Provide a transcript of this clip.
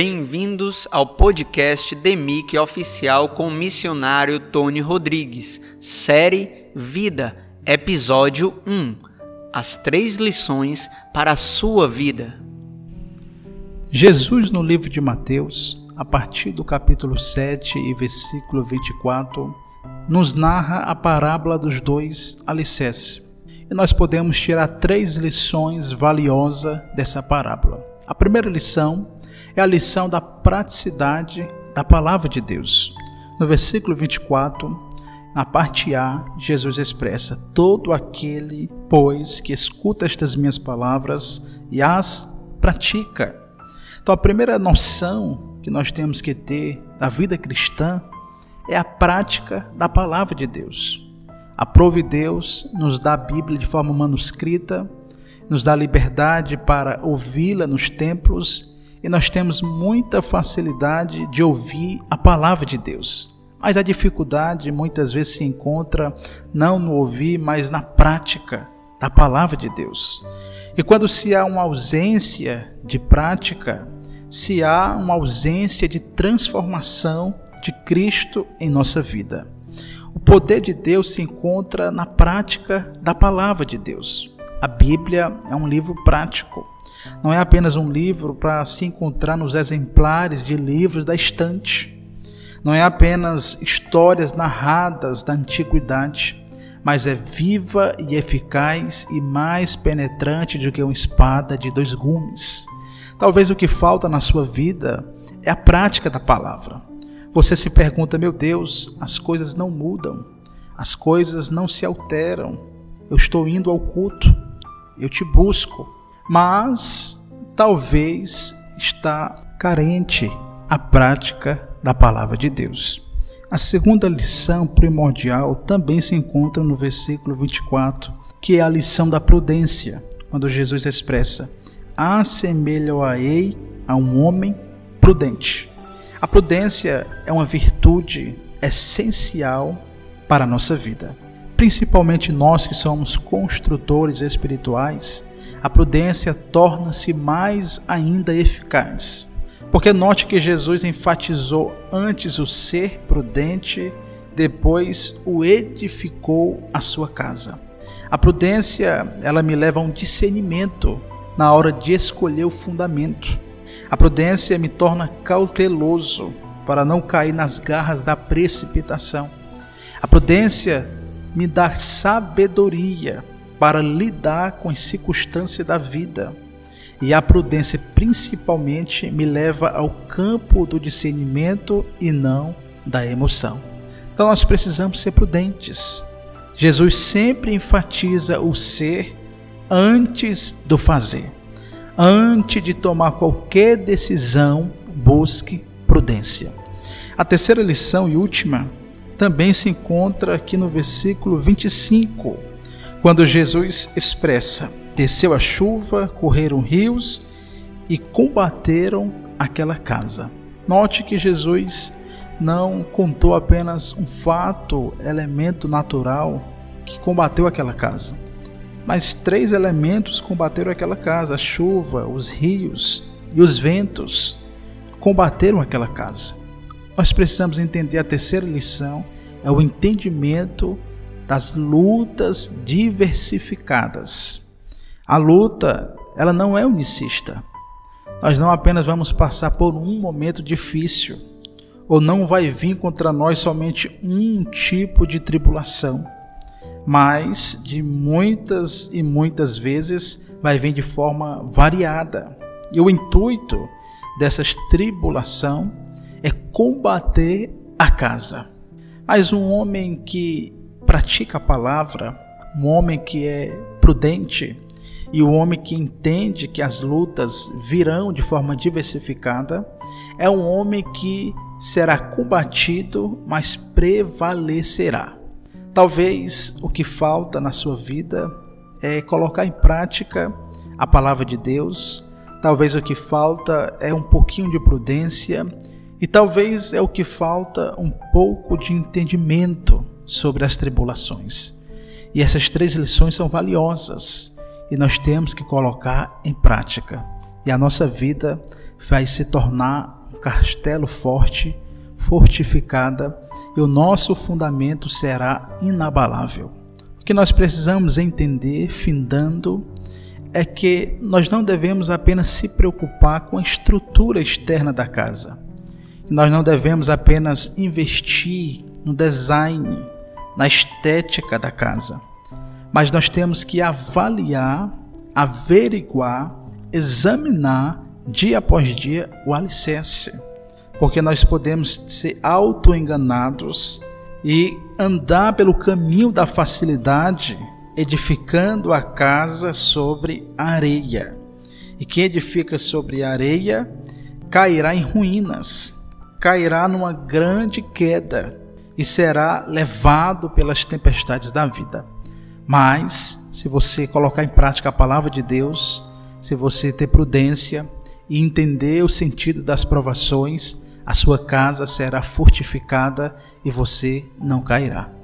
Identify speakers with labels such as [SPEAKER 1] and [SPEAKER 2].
[SPEAKER 1] Bem-vindos ao podcast DEMIC Oficial com o missionário Tony Rodrigues, série Vida, episódio 1 As três lições para a sua vida.
[SPEAKER 2] Jesus, no livro de Mateus, a partir do capítulo 7 e versículo 24, nos narra a parábola dos dois alicerces. E nós podemos tirar três lições valiosas dessa parábola. A primeira lição é a lição da praticidade da palavra de Deus. No versículo 24, na parte A, Jesus expressa: Todo aquele, pois, que escuta estas minhas palavras e as pratica. Então, a primeira noção que nós temos que ter da vida cristã é a prática da palavra de Deus. Aprove Deus nos dá a Bíblia de forma manuscrita, nos dá liberdade para ouvi-la nos templos e nós temos muita facilidade de ouvir a palavra de Deus. Mas a dificuldade muitas vezes se encontra não no ouvir, mas na prática da palavra de Deus. E quando se há uma ausência de prática, se há uma ausência de transformação de Cristo em nossa vida. O poder de Deus se encontra na prática da palavra de Deus. A Bíblia é um livro prático. Não é apenas um livro para se encontrar nos exemplares de livros da estante. Não é apenas histórias narradas da antiguidade, mas é viva e eficaz e mais penetrante do que uma espada de dois gumes. Talvez o que falta na sua vida é a prática da palavra. Você se pergunta, meu Deus, as coisas não mudam, as coisas não se alteram. Eu estou indo ao culto, eu te busco, mas talvez está carente a prática da palavra de Deus. A segunda lição primordial também se encontra no versículo 24, que é a lição da prudência, quando Jesus expressa: Assemelho-a-ei a um homem prudente. A prudência é uma virtude essencial para a nossa vida principalmente nós que somos construtores espirituais, a prudência torna-se mais ainda eficaz. Porque note que Jesus enfatizou antes o ser prudente, depois o edificou a sua casa. A prudência, ela me leva a um discernimento na hora de escolher o fundamento. A prudência me torna cauteloso para não cair nas garras da precipitação. A prudência me dá sabedoria para lidar com as circunstâncias da vida. E a prudência, principalmente, me leva ao campo do discernimento e não da emoção. Então, nós precisamos ser prudentes. Jesus sempre enfatiza o ser antes do fazer. Antes de tomar qualquer decisão, busque prudência. A terceira lição e última também se encontra aqui no versículo 25, quando Jesus expressa: Desceu a chuva, correram rios e combateram aquela casa. Note que Jesus não contou apenas um fato, elemento natural que combateu aquela casa, mas três elementos combateram aquela casa: a chuva, os rios e os ventos combateram aquela casa nós precisamos entender a terceira lição, é o entendimento das lutas diversificadas. A luta, ela não é unicista. Nós não apenas vamos passar por um momento difícil, ou não vai vir contra nós somente um tipo de tribulação, mas de muitas e muitas vezes vai vir de forma variada. E o intuito dessas tribulação é combater a casa. Mas um homem que pratica a palavra, um homem que é prudente e um homem que entende que as lutas virão de forma diversificada, é um homem que será combatido, mas prevalecerá. Talvez o que falta na sua vida é colocar em prática a palavra de Deus. Talvez o que falta é um pouquinho de prudência e talvez é o que falta um pouco de entendimento sobre as tribulações. E essas três lições são valiosas e nós temos que colocar em prática. E a nossa vida vai se tornar um castelo forte, fortificada, e o nosso fundamento será inabalável. O que nós precisamos entender, findando, é que nós não devemos apenas se preocupar com a estrutura externa da casa. Nós não devemos apenas investir no design, na estética da casa, mas nós temos que avaliar, averiguar, examinar dia após dia o alicerce, porque nós podemos ser auto-enganados e andar pelo caminho da facilidade edificando a casa sobre areia. E quem edifica sobre areia cairá em ruínas, cairá numa grande queda e será levado pelas tempestades da vida. Mas, se você colocar em prática a palavra de Deus, se você ter prudência e entender o sentido das provações, a sua casa será fortificada e você não cairá.